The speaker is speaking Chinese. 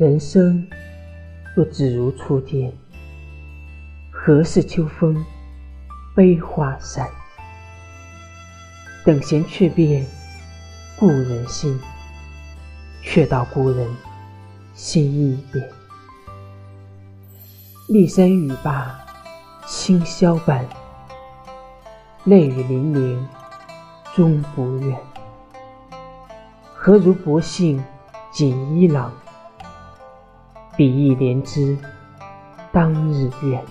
人生若只如初见，何事秋风悲画扇？等闲却变故人心，却道故人心易变。骊山语罢清宵半，泪雨霖铃终不怨。何如薄幸锦衣郎？比翼连枝当日愿。